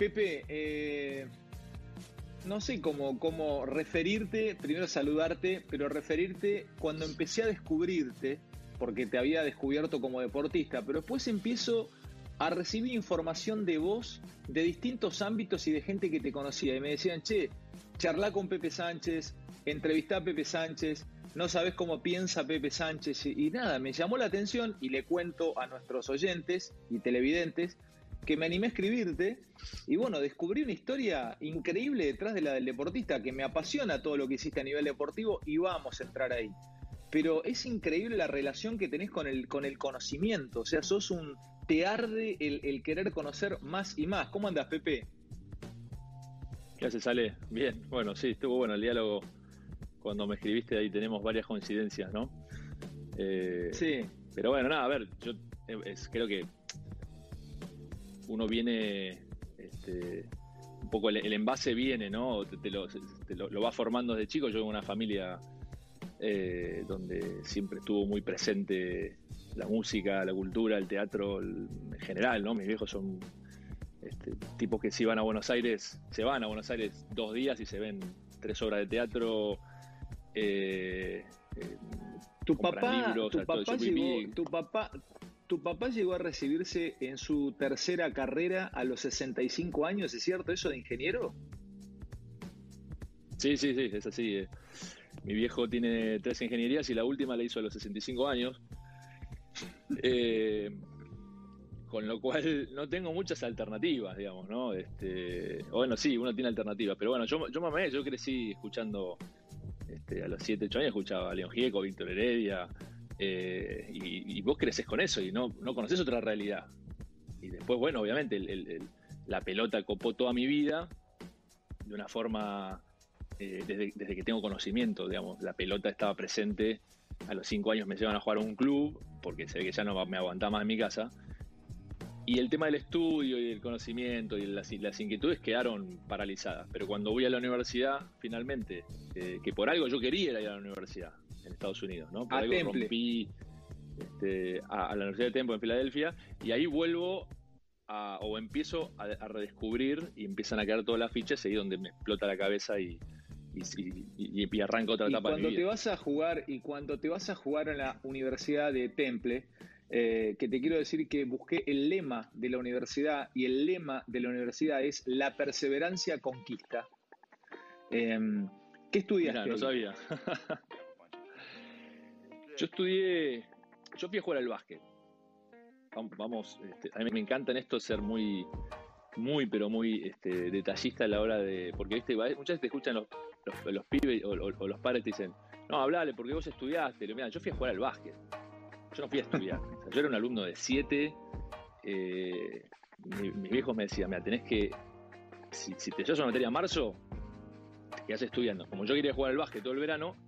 Pepe, eh, no sé cómo, referirte, primero saludarte, pero referirte cuando empecé a descubrirte, porque te había descubierto como deportista, pero después empiezo a recibir información de vos de distintos ámbitos y de gente que te conocía. Y me decían, che, charla con Pepe Sánchez, entrevistá a Pepe Sánchez, no sabes cómo piensa Pepe Sánchez. Y nada, me llamó la atención y le cuento a nuestros oyentes y televidentes que me animé a escribirte y bueno, descubrí una historia increíble detrás de la del deportista que me apasiona todo lo que hiciste a nivel deportivo y vamos a entrar ahí. Pero es increíble la relación que tenés con el, con el conocimiento, o sea, sos un... te arde el, querer conocer más y más. ¿Cómo andas, Pepe? ¿Qué haces, Ale? Bien, bueno, sí, estuvo bueno el diálogo. Cuando me escribiste ahí tenemos varias coincidencias, ¿no? Eh, sí. Pero bueno, nada, a ver, yo eh, creo que uno viene, este, un poco el, envase viene, ¿no? Te, lo, va formando desde chico. Yo en una familia eh, donde siempre estuvo muy presente la música, la cultura, el teatro en general, ¿no? Mis viejos son este, tipos que si van a Buenos Aires, se van a Buenos Aires dos días y se ven tres obras de teatro. Eh, eh, tu papá, tu, papá llegó, tu papá, tu papá llegó a recibirse en su tercera carrera a los 65 años, ¿es cierto eso de ingeniero? Sí, sí, sí, es así. Eh. Mi viejo tiene tres ingenierías y la última la hizo a los 65 años. Eh, con lo cual no tengo muchas alternativas, digamos, ¿no? Este, bueno, sí, uno tiene alternativas, pero bueno, yo, yo mamé, yo crecí escuchando, este, a los 7, 8 años escuchaba a León Gieco, Víctor Heredia, eh, y, vos creces con eso y no, no conoces otra realidad. Y después, bueno, obviamente la pelota copó toda mi vida de una forma, eh, desde, que tengo conocimiento, digamos, la pelota estaba presente. A los cinco años me llevan a jugar a un club, porque se ve que ya no me aguantaba más en mi casa. Y el tema del estudio y el conocimiento y las, inquietudes quedaron paralizadas. Pero cuando voy a la universidad, finalmente, eh, que por algo yo quería ir a la universidad, en Estados Unidos, ¿no? Por a algo rompí este, a, la Universidad de Temple en Filadelfia y ahí vuelvo o empiezo a, redescubrir y empiezan a caer todas las fichas ahí donde me explota la cabeza y, y, arranco otra etapa cuando te vas a jugar y cuando te vas a jugar en la Universidad de Temple eh, que te quiero decir que busqué el lema de la universidad y el lema de la universidad es la perseverancia conquista. Em, ¿Qué estudiaste? no sabía. Yo estudié, yo fui a jugar al básquet. Vamos, este, a mí me encanta en esto ser muy, muy, pero muy este, detallista a la hora de. Porque ¿viste? muchas veces te escuchan los, los, pibes o, los padres te dicen, no, hablale, porque vos estudiaste. Mira, yo fui a jugar al básquet. Yo no fui a estudiar. yo era un alumno de 7. Eh, mis viejos me decían, mira, tenés que. Si, te llevas una materia en marzo, te quedás estudiando. Como yo quería jugar al básquet todo el verano,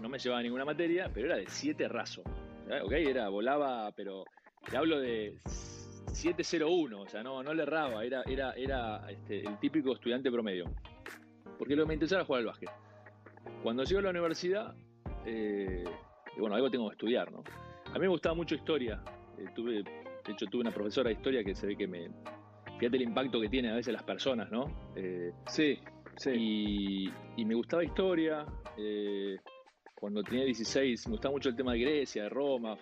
no me llevaba ninguna materia, pero era de 7 raso. ¿Ok? Era, volaba, pero te hablo de 701, o sea, no, no le erraba, era, era, era este, el típico estudiante promedio. Porque lo que me interesaba era jugar al básquet. Cuando llego a la universidad, eh, bueno, algo tengo que estudiar, ¿no? A mí me gustaba mucho historia. Eh, tuve, de hecho, tuve una profesora de historia que se ve que me. Fíjate el impacto que tiene a veces las personas, ¿no? Eh, sí, sí. Y, me gustaba historia. Cuando tenía 16, me gustaba mucho el tema de Grecia, de Roma.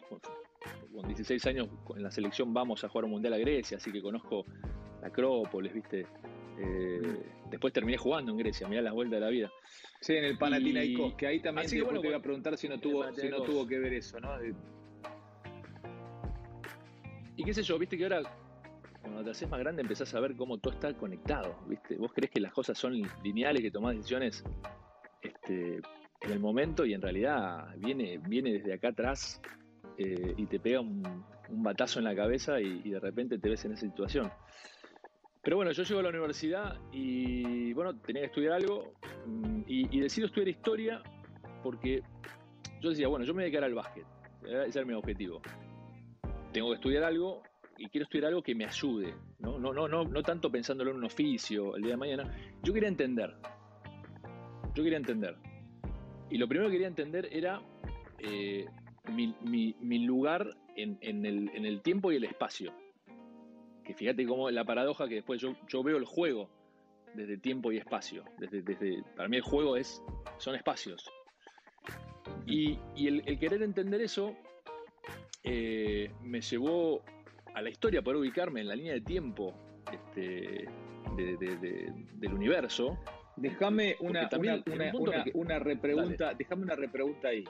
Con 16 años en la selección vamos a jugar un mundial a Grecia, así que conozco la Acrópolis, ¿viste? Eh, después terminé jugando en Grecia, mirá las vueltas de la vida. Sí, en el Panathinaikos, que ahí también te, iba a preguntar si no, tuvo, si no tuvo que ver eso, ¿no? Y qué sé yo, viste que ahora cuando te haces más grande empezás a ver cómo todo está conectado, ¿viste? Vos crees que las cosas son lineales, que tomás decisiones este, en el momento y en realidad viene, viene desde acá atrás eh, y te pega un, batazo en la cabeza y, de repente te ves en esa situación. Pero bueno, yo llego a la universidad y bueno, tenía que estudiar algo mm, y, decido estudiar historia porque yo decía, bueno, yo me voy a dedicar al básquet, ese era mi objetivo. Tengo que estudiar algo y quiero estudiar algo que me ayude, ¿no? No, no, no, no tanto pensándolo en un oficio el día de mañana. Yo quería entender. Yo quería entender. Y lo primero que quería entender era eh, mi, lugar en, el, tiempo y el espacio. que fíjate cómo la paradoja que después yo, veo el juego desde tiempo y espacio. Desde, para mí el juego es, son espacios. Y, el, querer entender eso eh, me llevó a la historia, poder ubicarme en la línea de tiempo este, del universo. Déjame una, una, repregunta, déjame una repregunta ahí.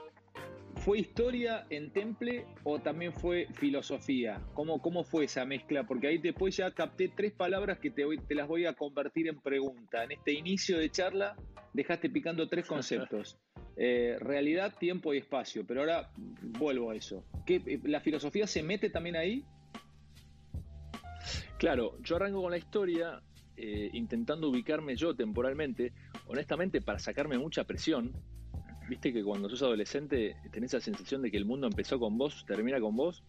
¿Fue historia en Temple o también fue filosofía? ¿Cómo, ¿Cómo fue esa mezcla? Porque ahí después ya capté tres palabras que te, te las voy a convertir en pregunta. En este inicio de charla dejaste picando tres conceptos. Eh, realidad, tiempo y espacio. Pero ahora vuelvo a eso. ¿Qué, ¿La filosofía se mete también ahí? Claro, yo arranco con la historia eh, intentando ubicarme yo temporalmente, honestamente para sacarme mucha presión. Viste que cuando sos adolescente tenés la sensación de que el mundo empezó con vos, termina con vos,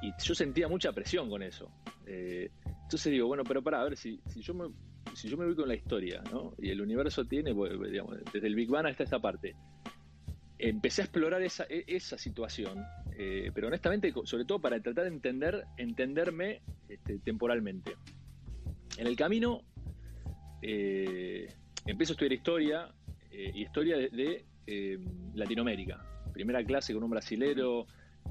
y yo sentía mucha presión con eso. Eh, entonces digo, bueno, pero para, a ver, si, si, yo me, si yo ubico en la historia, ¿no? Y el universo tiene, digamos, desde el Big Bang hasta esta parte, empecé a explorar esa, e, esa situación, eh, pero honestamente, sobre todo para tratar de entender, entenderme este, temporalmente. En el camino eh, empiezo a estudiar historia eh, y historia de, Latinoamérica. Primera clase con un brasilero,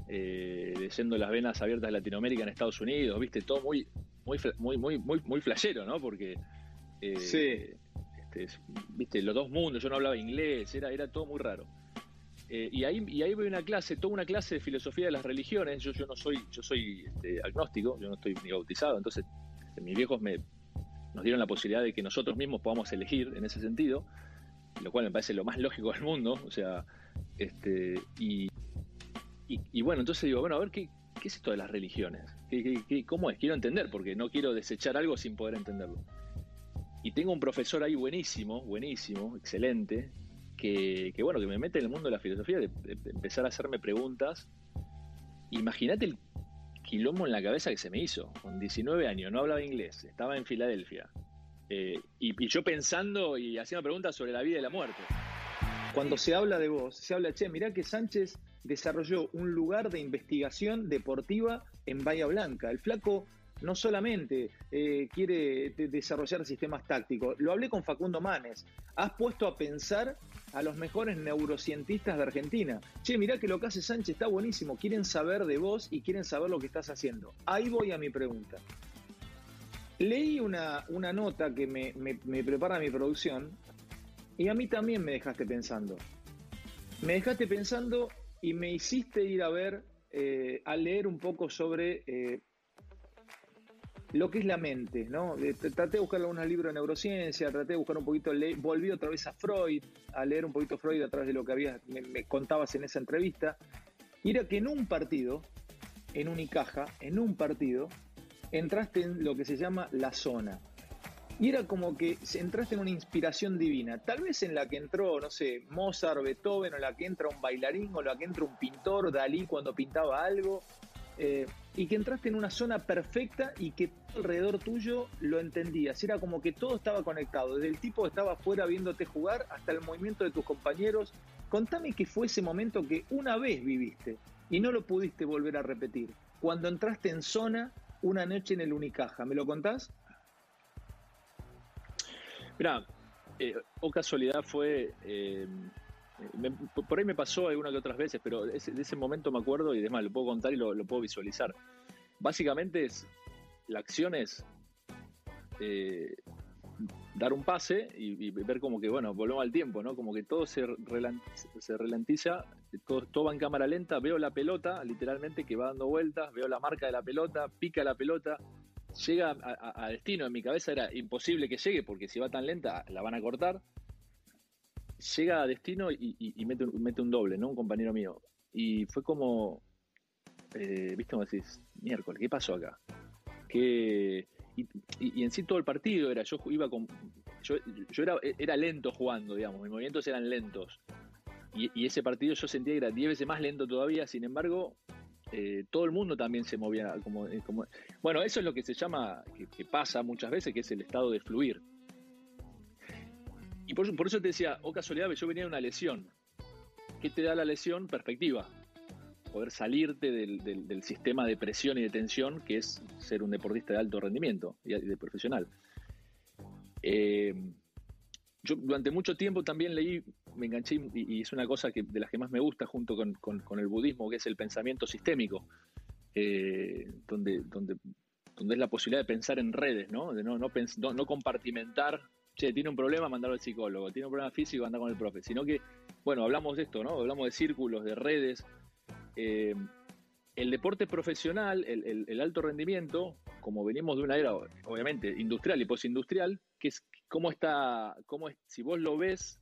leyendo las venas abiertas de Latinoamérica en Estados Unidos, viste, todo muy, muy, muy, muy, muy, muy flashero, ¿no? Porque sí. Este, viste, los dos mundos, yo no hablaba inglés, era, era todo muy raro. Eh, y ahí y ahí voy una clase, toda una clase de filosofía de las religiones. Yo, yo no soy, yo soy este, agnóstico, yo no estoy ni bautizado, entonces mis viejos me, nos dieron la posibilidad de que nosotros mismos podamos elegir en ese sentido, lo cual me parece lo más lógico del mundo. O sea, este, y, y, bueno, entonces digo, bueno, a ver qué, qué es esto de las religiones, ¿Qué, qué, cómo es, quiero entender, porque no quiero desechar algo sin poder entenderlo. Y tengo un profesor ahí buenísimo, buenísimo, excelente, que, bueno, que me mete en el mundo de la filosofía, de, empezar a hacerme preguntas. Imagínate el quilombo en la cabeza que se me hizo. Con 19 años, no hablaba inglés, estaba en Filadelfia. Eh, y, yo pensando y haciendo preguntas sobre la vida y la muerte. Cuando se habla de vos, se habla, che, mirá que Sánchez desarrolló un lugar de investigación deportiva en Bahía Blanca. El flaco no solamente eh, quiere desarrollar sistemas tácticos, lo hablé con Facundo Manes, has puesto a pensar a los mejores neurocientistas de Argentina. Che, mirá que lo que hace Sánchez está buenísimo, quieren saber de vos y quieren saber lo que estás haciendo. Ahí voy a mi pregunta. Leí una, una nota que me, prepara mi producción y a mí también me dejaste pensando. Me dejaste pensando y me hiciste ir a ver, eh, a leer un poco sobre eh, lo que es la mente, ¿no? Eh, traté de buscar algunos libros de neurociencia, traté de buscar un poquito, volví otra vez a Freud, a leer un poquito Freud a través de lo que había, me, contabas en esa entrevista, y era que en un partido, en Unicaja, en un partido, entraste en lo que se llama la zona. Y era como que entraste en una inspiración divina, tal vez en la que entró, no sé, Mozart, Beethoven, o la que entra un bailarín, o la que entra un pintor, Dalí cuando pintaba algo, eh, y que entraste en una zona perfecta y que alrededor tuyo lo entendías. Era como que todo estaba conectado, desde el tipo que estaba afuera viéndote jugar hasta el movimiento de tus compañeros. Contame qué fue ese momento que una vez viviste y no lo pudiste volver a repetir. Cuando entraste en zona una noche en el Unicaja, ¿me lo contás? Mira, eh, o casualidad fue eh, por ahí me pasó algunas que otras veces, pero de ese, momento me acuerdo y demás, lo puedo contar y lo, puedo visualizar. Básicamente la acción es eh, dar un pase y, ver como que, bueno, volvemos al tiempo, ¿no? Como que todo se, ralentiza, todo, va en cámara lenta, veo la pelota, literalmente, que va dando vueltas, veo la marca de la pelota, pica la pelota, llega a destino. En mi cabeza era imposible que llegue porque si va tan lenta la van a cortar llega a destino y, mete, un doble, ¿no? Un compañero mío. Y fue como, eh, viste como decís, miércoles, ¿qué pasó acá? Que, y, en sí todo el partido era, yo iba con, yo, era, era lento jugando, digamos, mis movimientos eran lentos. Y, ese partido yo sentía que era 10 veces más lento todavía, sin embargo, eh, todo el mundo también se movía eh, como, Bueno, eso es lo que se llama, que pasa muchas veces, que es el estado de fluir. Y por, eso te decía, oh casualidad, yo venía de una lesión. ¿Qué te da la lesión? Perspectiva. poder salirte del, sistema de presión y de tensión que es ser un deportista de alto rendimiento y de profesional. Eh, yo durante mucho tiempo también leí, me enganché y, es una cosa que, de las que más me gusta junto con, el budismo, que es el pensamiento sistémico, eh, donde, donde, donde es la posibilidad de pensar en redes, ¿no? de no, no, compartimentar, che, tiene un problema, mandarlo al psicólogo, tiene un problema físico, anda con el profe, sino que, bueno, hablamos de esto, ¿no? hablamos de círculos, de redes. Eh, el deporte profesional, el, alto rendimiento, como venimos de una era, obviamente, industrial y postindustrial, que es cómo está, cómo es, si vos lo ves,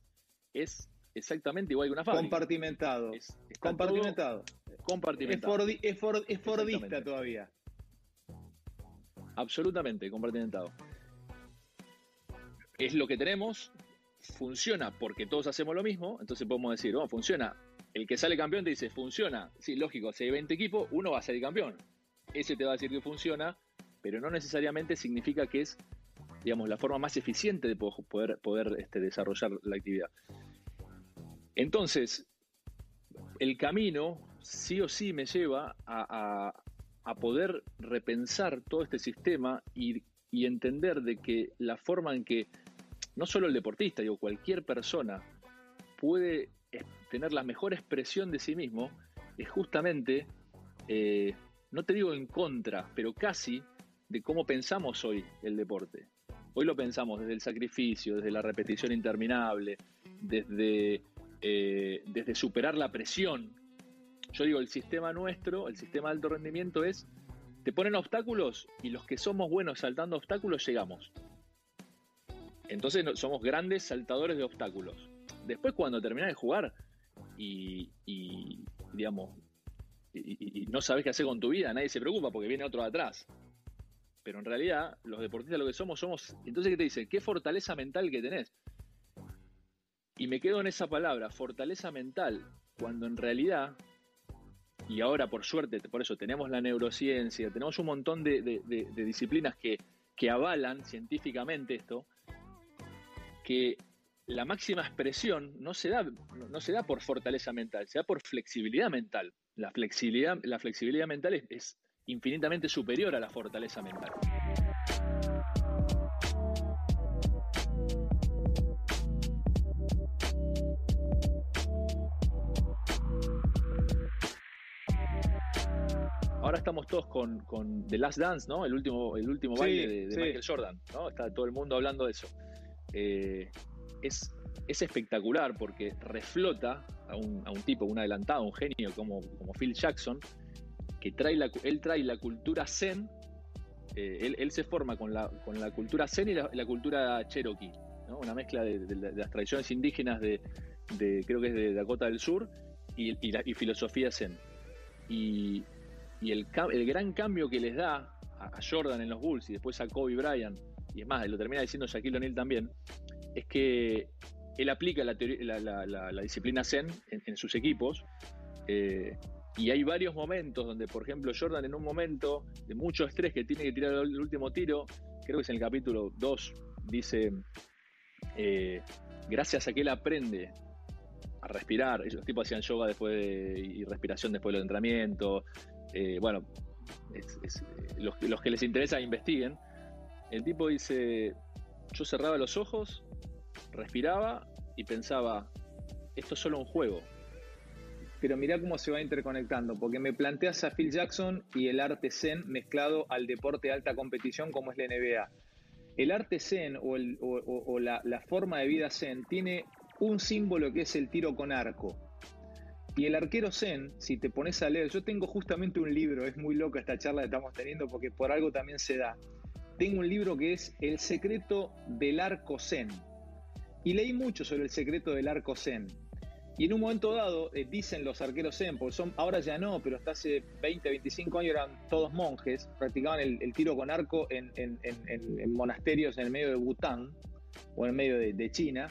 es exactamente igual que una fábrica. Compartimentado. compartimentado. Compartimentado. Es, Fordista todavía. Absolutamente, compartimentado. Es lo que tenemos, funciona porque todos hacemos lo mismo, entonces podemos decir, oh, funciona el que sale campeón te dice, funciona. Sí, lógico, si hay 20 equipos, uno va a salir campeón. Ese te va a decir que funciona, pero no necesariamente significa que es, digamos, la forma más eficiente de poder, poder este, desarrollar la actividad. Entonces, el camino sí o sí me lleva a, poder repensar todo este sistema y, y entender de que la forma en que no solo el deportista, digo, cualquier persona puede tener la mejor expresión de sí mismo es justamente, eh, no te digo en contra, pero casi de cómo pensamos hoy el deporte. Hoy lo pensamos desde el sacrificio, desde la repetición interminable, desde, eh, desde superar la presión. Yo digo, el sistema nuestro, el sistema de alto rendimiento es, te ponen obstáculos y los que somos buenos saltando obstáculos llegamos. Entonces somos grandes saltadores de obstáculos. Después cuando terminas de jugar, y, digamos, y, no sabes qué hacer con tu vida, nadie se preocupa porque viene otro de atrás. Pero en realidad, los deportistas lo que somos, somos. Entonces, ¿qué te dice? ¿Qué fortaleza mental que tenés? Y me quedo en esa palabra, fortaleza mental, cuando en realidad, y ahora por suerte, por eso tenemos la neurociencia, tenemos un montón de, disciplinas que avalan científicamente esto, que la máxima expresión no se, da, no se da por fortaleza mental, se da por flexibilidad mental. La flexibilidad, la flexibilidad mental es, infinitamente superior a la fortaleza mental. Ahora estamos todos con, The Last Dance, ¿no? El último, el último baile de, Michael Jordan, ¿no? Está todo el mundo hablando de eso. Eh, es, espectacular porque reflota a un, tipo, un adelantado, un genio como, como Phil Jackson, que trae la, él trae la cultura zen, eh, él, se forma con la, con la cultura zen y la, cultura cherokee, una mezcla de, las tradiciones indígenas de, creo que es de Dakota del Sur, y, y, filosofía zen. Y, el, gran cambio que les da a, Jordan en los Bulls y después a Kobe Bryant, y es más, lo termina diciendo Shaquille O'Neal también, es que él aplica la, disciplina Zen en, sus equipos. Eh, y hay varios momentos donde, por ejemplo, Jordan en un momento de mucho estrés que tiene que tirar el último tiro, creo que es en el capítulo 2, dice, eh, gracias a que él aprende a respirar, los tipos hacían yoga después y respiración después del entrenamiento, eh, bueno, los, los que les interesa investiguen, el tipo dice, yo cerraba los ojos respiraba y pensaba, esto es solo un juego. Pero mirá cómo se va interconectando, porque me planteas a Phil Jackson y el arte zen mezclado al deporte de alta competición como es la NBA. El arte zen o, la, la forma de vida zen tiene un símbolo que es el tiro con arco. Y el arquero zen, si te pones a leer, yo tengo justamente un libro, es muy loca esta charla que estamos teniendo porque por algo también se da. Tengo un libro que es El secreto del arco zen y leí mucho sobre el secreto del arco Zen. Y en un momento dado, eh, dicen los arqueros Zen, porque son, ahora ya no, pero hasta hace 20, 25 años eran todos monjes, practicaban el, tiro con arco en, monasterios en el medio de Bután o en el medio de, China.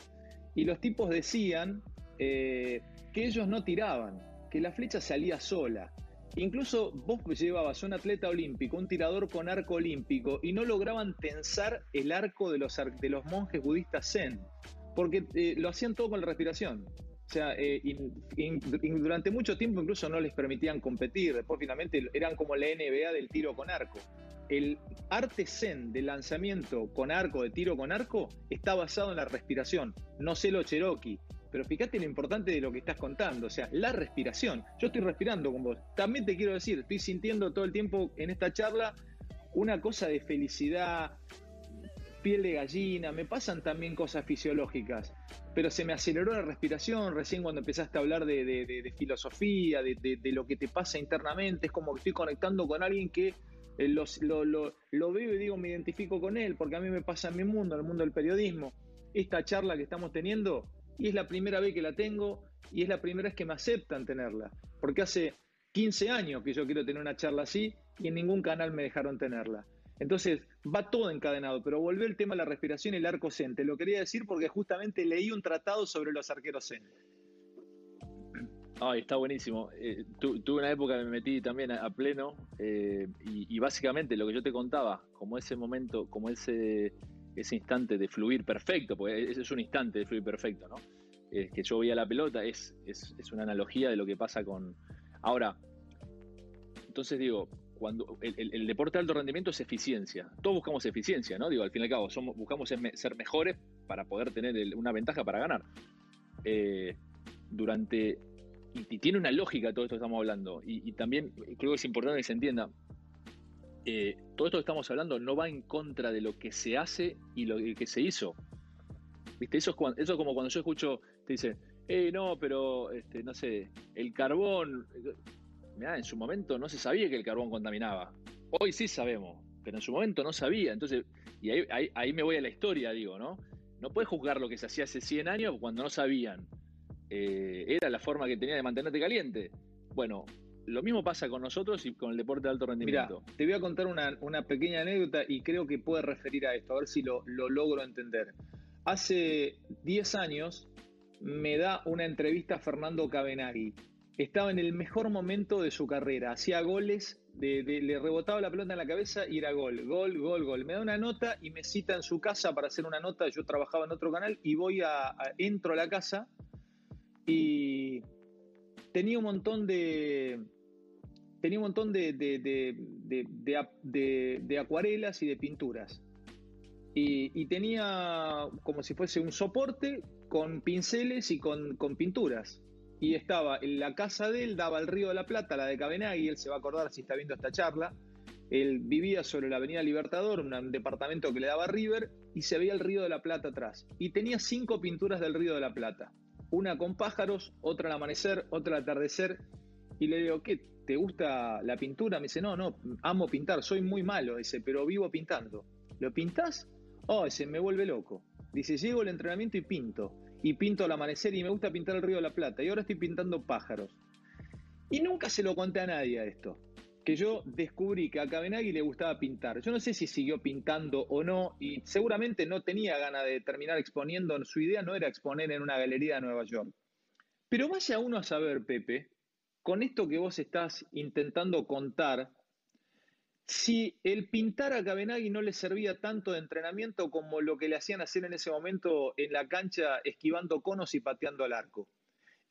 Y los tipos decían eh, que ellos no tiraban, que la flecha salía sola. Incluso vos llevabas un atleta olímpico, un tirador con arco olímpico, y no lograban tensar el arco de los, monjes budistas zen porque eh, lo hacían todo con la respiración. O sea, eh, durante mucho tiempo incluso no les permitían competir. Después finalmente eran como la NBA del tiro con arco. El arte zen de lanzamiento con arco, de tiro con arco, está basado en la respiración. No sé lo Cherokee, pero fíjate lo importante de lo que estás contando, o sea, la respiración. Yo estoy respirando con vos. También te quiero decir, estoy sintiendo todo el tiempo en esta charla una cosa de felicidad, piel de gallina, me pasan también cosas fisiológicas, pero se me aceleró la respiración recién cuando empezaste a hablar de, filosofía, de, lo que te pasa internamente, es como que estoy conectando con alguien que eh, lo, lo, veo y digo, me identifico con él, porque a mí me pasa en mi mundo, en el mundo del periodismo. Esta charla que estamos teniendo, y es la primera vez que la tengo, y es la primera vez que me aceptan tenerla, porque hace 15 años que yo quiero tener una charla así y en ningún canal me dejaron tenerla. Entonces, va todo encadenado, pero volvió el tema de la respiración y el arco zen. Te lo quería decir porque justamente leí un tratado sobre los arqueros zen. Ay, está buenísimo. Eh, tuve una época que me metí también a, pleno eh, y, básicamente lo que yo te contaba, como ese momento, como ese, ese instante de fluir perfecto, porque ese es un instante de fluir perfecto, ¿no? que yo veía la pelota, es, es, es una analogía de lo que pasa con... Ahora, entonces digo, cuando el, deporte de alto rendimiento es eficiencia. Todos buscamos eficiencia, ¿no? Digo, al fin y al cabo, buscamos ser mejores para poder tener una ventaja para ganar. Eh, durante. Y, tiene una lógica todo esto que estamos hablando. Y, también creo que es importante que se entienda. Eh, todo esto que estamos hablando no va en contra de lo que se hace y lo que se hizo. ¿Viste? Eso es, cuando, eso como cuando yo escucho, te dice, eh, no, pero, este, no sé, el carbón, en su momento no se sabía que el carbón contaminaba. Hoy sí sabemos, pero en su momento no sabía. Entonces, y ahí, me voy a la historia, digo, ¿no? No puedes juzgar lo que se hacía hace 100 años cuando no sabían. Eh, era la forma que tenía de mantenerte caliente. Bueno, lo mismo pasa con nosotros y con el deporte de alto rendimiento. Mira, te voy a contar una, pequeña anécdota y creo que puede referir a esto, a ver si lo, lo logro entender. Hace 10 años me da una entrevista Fernando Cabenagui, estaba en el mejor momento de su carrera, hacía goles, le rebotaba la pelota en la cabeza y era gol, gol, gol, gol. Me da una nota y me cita en su casa para hacer una nota, yo trabajaba en otro canal y voy a, entro a la casa y tenía un montón de tenía un montón de, de, acuarelas y de pinturas. Y, tenía como si fuese un soporte con pinceles y con, con pinturas y estaba en la casa de él, daba al Río de la Plata, la de Cabenagui, él se va a acordar si está viendo esta charla. Él vivía sobre la Avenida Libertador, un departamento que le daba River, y se veía el Río de la Plata atrás. Y tenía cinco pinturas del Río de la Plata. Una con pájaros, otra al amanecer, otra al atardecer. Y le digo, ¿qué? ¿Te gusta la pintura? Me dice, no, no, amo pintar, soy muy malo, dice, pero vivo pintando. ¿Lo pintás? Oh, ese me vuelve loco. Dice, llego al entrenamiento y pinto y pinto al amanecer y me gusta pintar el río de la Plata y ahora estoy pintando pájaros. Y nunca se lo conté a nadie esto, que yo descubrí que a Cabenagui le gustaba pintar. Yo no sé si siguió pintando o no y seguramente no tenía ganas de terminar exponiendo, su idea no era exponer en una galería de Nueva York. Pero vaya uno a saber, Pepe, con esto que vos estás intentando contar, si el pintar a Cabenagui no le servía tanto de entrenamiento como lo que le hacían hacer en ese momento en la cancha esquivando conos y pateando al arco.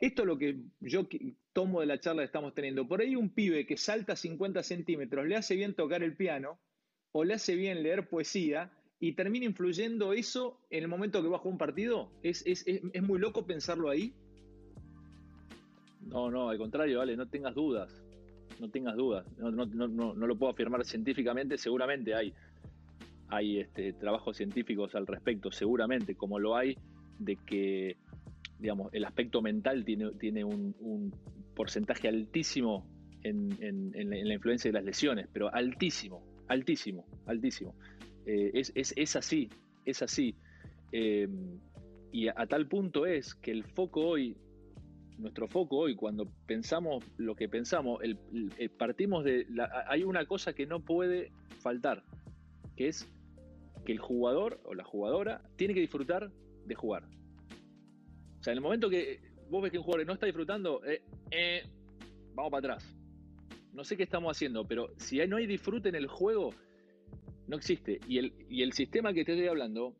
Esto es lo que yo tomo de la charla que estamos teniendo. Por ahí un pibe que salta 50 centímetros le hace bien tocar el piano o le hace bien leer poesía y termina influyendo eso en el momento que va a jugar un partido. ¿Es, es, es muy loco pensarlo ahí? No, no, al contrario, vale, no tengas dudas no tengas dudas. No, lo puedo afirmar científicamente, seguramente hay, hay este, trabajos científicos al respecto, seguramente, como lo hay de que digamos, el aspecto mental tiene, tiene un, porcentaje altísimo en, la influencia de las lesiones, pero altísimo, altísimo, altísimo. Eh, es, así, es así. Eh, y a, tal punto es que el foco hoy nuestro foco hoy, cuando pensamos lo que pensamos, el, partimos de... hay una cosa que no puede faltar, que es que el jugador o la jugadora tiene que disfrutar de jugar. O sea, en el momento que vos ves que un jugador no está disfrutando, eh, eh, vamos para atrás. No sé qué estamos haciendo, pero si no hay disfrute en el juego, no existe. Y el, y el sistema que te estoy hablando,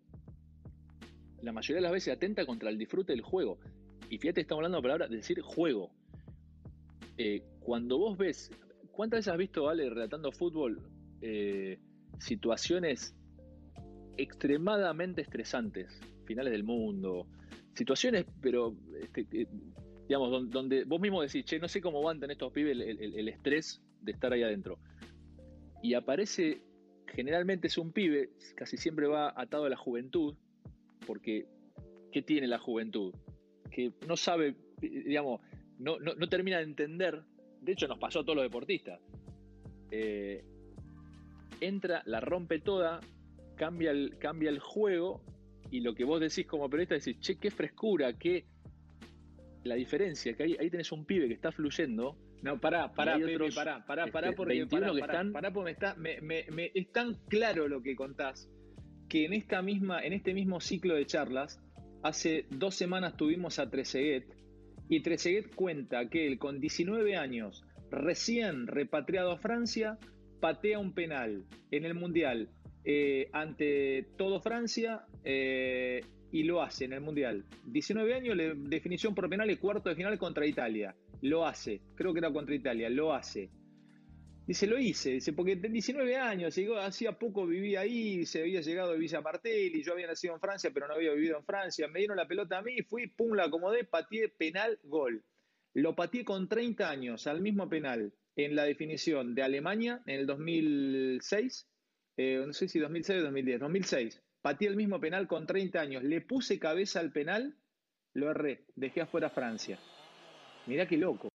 la mayoría de las veces atenta contra el disfrute del juego Y fíjate, estamos hablando de palabra de decir juego. Eh, cuando vos ves, ¿cuántas veces has visto, Ale, relatando fútbol, situaciones extremadamente estresantes, finales del mundo, situaciones, pero, este, eh, digamos, donde, vos mismo decís, che, no sé cómo aguantan estos pibes el, estrés de estar ahí adentro. Y aparece, generalmente es un pibe, casi siempre va atado a la juventud, porque ¿qué tiene la juventud? Que no sabe, digamos, no, no, termina de entender, de hecho nos pasó a todos los deportistas. Eh, entra, la rompe toda, cambia el, cambia el juego y lo que vos decís como periodista decís, che, qué frescura, qué la diferencia, que ahí, ahí tenés un pibe que está fluyendo. No, pará, pará, Pepe, pará, pará, pará, este, porque, pará, que están... pará, porque me está, me, me, es tan claro lo que contás que en esta misma, en este mismo ciclo de charlas, hace dos semanas tuvimos a Trezeguet, y Trezeguet cuenta que él con 19 años, recién repatriado a Francia, patea un penal en el Mundial eh, ante todo Francia eh, y lo hace en el Mundial. 19 años, definición por penal y cuarto de final contra Italia. Lo hace, creo que era contra Italia, lo hace. Dice, lo hice, dice, porque en 19 años, llegó, hacía poco vivía ahí, se había llegado de Villa Martelli, yo había nacido en Francia, pero no había vivido en Francia, me dieron la pelota a mí, fui, pum, la acomodé, pateé, penal, gol. Lo pateé con 30 años, al mismo penal, en la definición de Alemania en el 2006, eh, no sé si 2006 o 2010, 2006. Pateé el mismo penal con 30 años, le puse cabeza al penal, lo erré, dejé afuera Francia. Mirá qué loco.